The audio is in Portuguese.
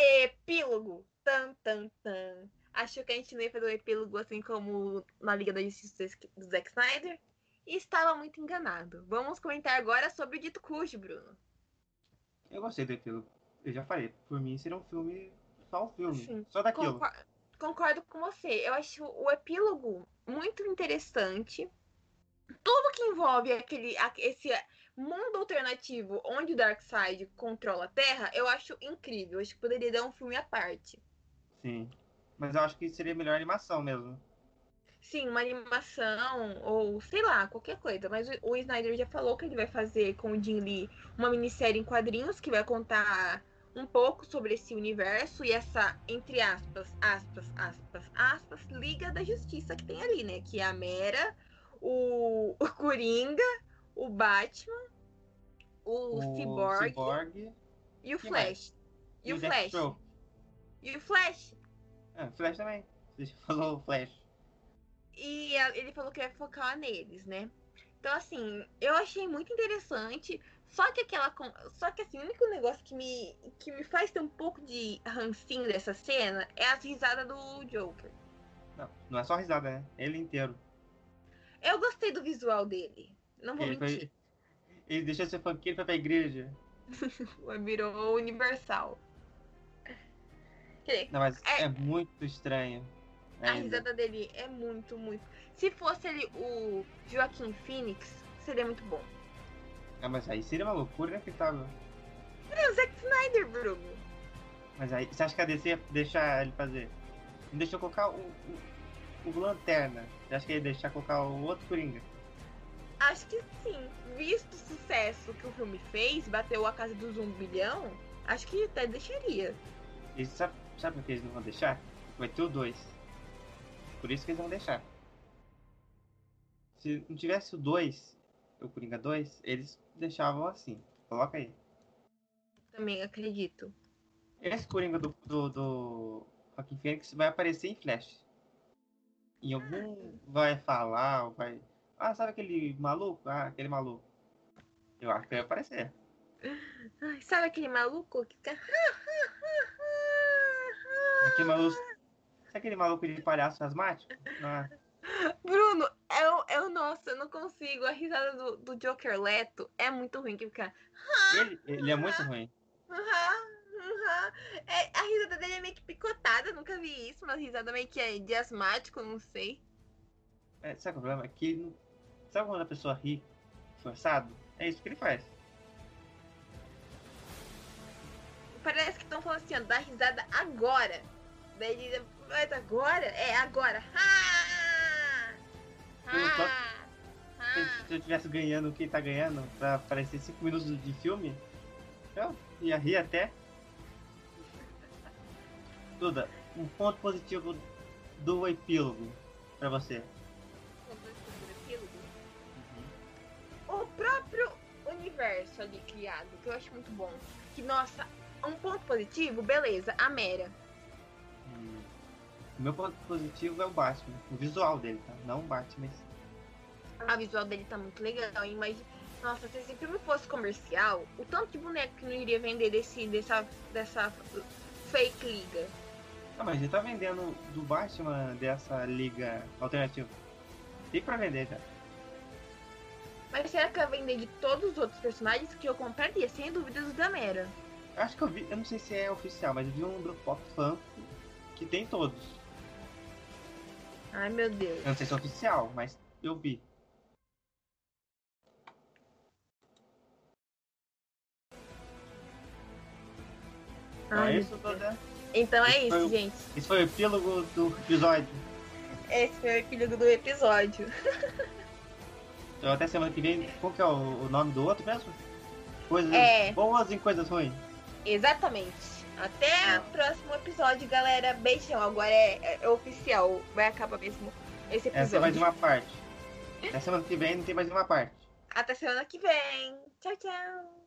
Epílogo. Tan, tan, tan. Achou que a gente não ia fazer o epílogo assim como na Liga da Justiça do Zack Snyder? E estava muito enganado. Vamos comentar agora sobre o Dito Cujo, Bruno. Eu gostei do epílogo. Eu já falei, por mim seria um filme, só um filme, Sim. só daquilo. Concordo, concordo com você. Eu acho o epílogo muito interessante. Tudo que envolve aquele, esse mundo alternativo onde o Darkseid controla a Terra, eu acho incrível. Eu acho que poderia dar um filme à parte. Sim. Mas eu acho que seria melhor animação mesmo. Sim, uma animação ou sei lá, qualquer coisa. Mas o, Snyder já falou que ele vai fazer com o Jim Lee uma minissérie em quadrinhos que vai contar um pouco sobre esse universo e essa, entre aspas, aspas, aspas, aspas, Liga da Justiça que tem ali, né? Que é a Mera, o, o Coringa, o Batman, o, o Cyborg, Cyborg, e o Flash. E, e, o Flash. E o Flash. Ah, Flash também. Você falou Flash. E ele falou que vai focar neles, né? Então, assim, eu achei muito interessante. Só que aquela. Só que assim, o único negócio que me, que me faz ter um pouco de rancinho dessa cena é as risadas do Joker. Não, não é só risada, né? Ele inteiro. Eu gostei do visual dele. Não vou ele mentir. Foi... Ele deixou de ser funkeiro e foi pra igreja. Virou universal. Não, mas é, é muito estranho. A risada dele é muito, muito. Se fosse ele o Joaquim Phoenix, seria muito bom. Ah, mas aí seria uma loucura inacreditável. É o Zack Snyder, Bruno. Mas aí, você acha que a DC ia deixar ele fazer? Não deixou colocar o, o, o Lanterna. Você acha que ia deixar colocar o outro Coringa? Acho que sim. Visto o sucesso que o filme fez, bateu a casa dos um bilhão, acho que até deixaria. E sabe, sabe por que eles não vão deixar? Vai ter o 2. Por isso que eles vão deixar. Se não tivesse o 2, o Coringa 2, eles deixavam assim. Coloca aí. Também acredito. Esse Coringa do, do, do Joaquim Fênix vai aparecer em Flash. Em algum ah. vai falar, ou vai. Ah, sabe aquele maluco? Ah, aquele maluco. Eu acho que vai aparecer. Ai, sabe aquele maluco que fica. Aquele maluco. Sabe aquele maluco de palhaço asmático? Ah. Bruno, é o, é o nosso, eu não consigo. A risada do, do Joker Leto é muito ruim que fica. Ele, ele é muito ruim. É, a risada dele é meio que picotada, nunca vi isso, mas a risada meio que é de asmático, não sei. É, sabe o problema? É que. Sabe quando a pessoa ri forçado? É isso que ele faz. Parece que estão falando assim, ó, dá risada agora. Daí ele mas agora? É agora. Se eu estivesse ganhando quem tá ganhando pra aparecer 5 minutos de filme, eu ia rir até. Duda, um ponto positivo do epílogo pra você. Universo ali criado, que eu acho muito bom. Que, nossa, um ponto positivo, beleza, a Mera. Hum. Meu ponto positivo é o Batman, o visual dele, tá? Não o Batman. Ah, o visual dele tá muito legal, hein? Mas, nossa, se esse filme fosse comercial, o tanto de boneco que não iria vender desse, dessa, dessa fake liga. Ah, mas ele tá vendendo do Batman dessa liga alternativa. Tem pra vender já. Mas será que vai vender de todos os outros personagens que eu compraria? Sem dúvidas o da Mera. Acho que eu vi, eu não sei se é oficial, mas eu vi um do Pop Fan que tem todos. Ai meu Deus. Eu não sei se é oficial, mas eu vi. Ai, é isso, toda... Então é isso, gente. Esse foi o epílogo do episódio. Esse foi o epílogo do episódio. então até semana que vem, qual que é o, o nome do outro mesmo? Coisas é... boas e coisas ruins. Exatamente. Até o próximo episódio, galera. Beijão. Agora é, é, oficial. Vai acabar mesmo esse episódio. Essa é mais uma parte. Até semana que vem não tem mais uma parte. Até semana que vem. Tchau, tchau.